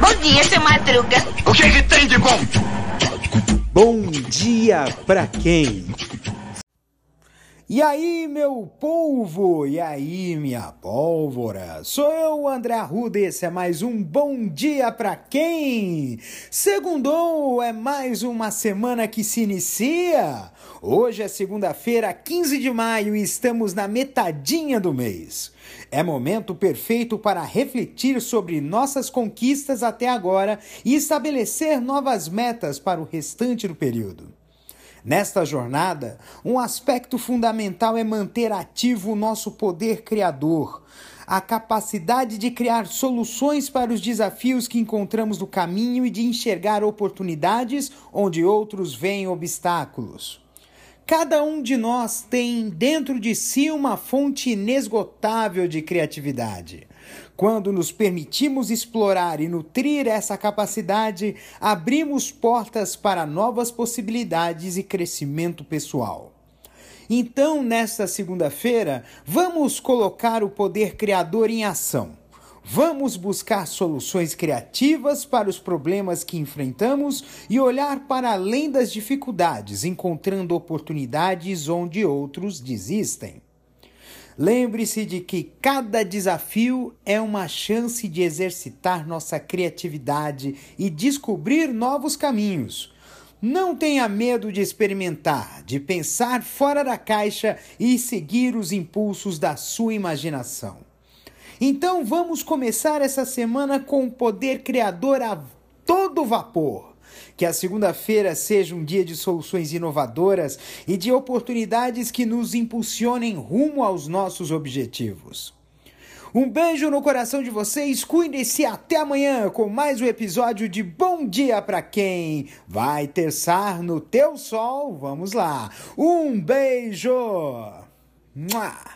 Bom dia, seu Madruga. O que, que tem de bom? Bom dia pra quem? E aí, meu polvo? E aí, minha pólvora? Sou eu, André Arruda, esse é mais um Bom Dia Pra Quem? Segundou é mais uma semana que se inicia. Hoje é segunda-feira, 15 de maio, e estamos na metadinha do mês. É momento perfeito para refletir sobre nossas conquistas até agora e estabelecer novas metas para o restante do período. Nesta jornada, um aspecto fundamental é manter ativo o nosso poder criador, a capacidade de criar soluções para os desafios que encontramos no caminho e de enxergar oportunidades onde outros veem obstáculos. Cada um de nós tem dentro de si uma fonte inesgotável de criatividade. Quando nos permitimos explorar e nutrir essa capacidade, abrimos portas para novas possibilidades e crescimento pessoal. Então, nesta segunda-feira, vamos colocar o poder criador em ação. Vamos buscar soluções criativas para os problemas que enfrentamos e olhar para além das dificuldades, encontrando oportunidades onde outros desistem. Lembre-se de que cada desafio é uma chance de exercitar nossa criatividade e descobrir novos caminhos. Não tenha medo de experimentar, de pensar fora da caixa e seguir os impulsos da sua imaginação. Então vamos começar essa semana com o poder criador a todo vapor. Que a segunda-feira seja um dia de soluções inovadoras e de oportunidades que nos impulsionem rumo aos nossos objetivos. Um beijo no coração de vocês, cuidem-se até amanhã com mais um episódio de Bom Dia para quem vai terçar no teu sol. Vamos lá. Um beijo. Mua!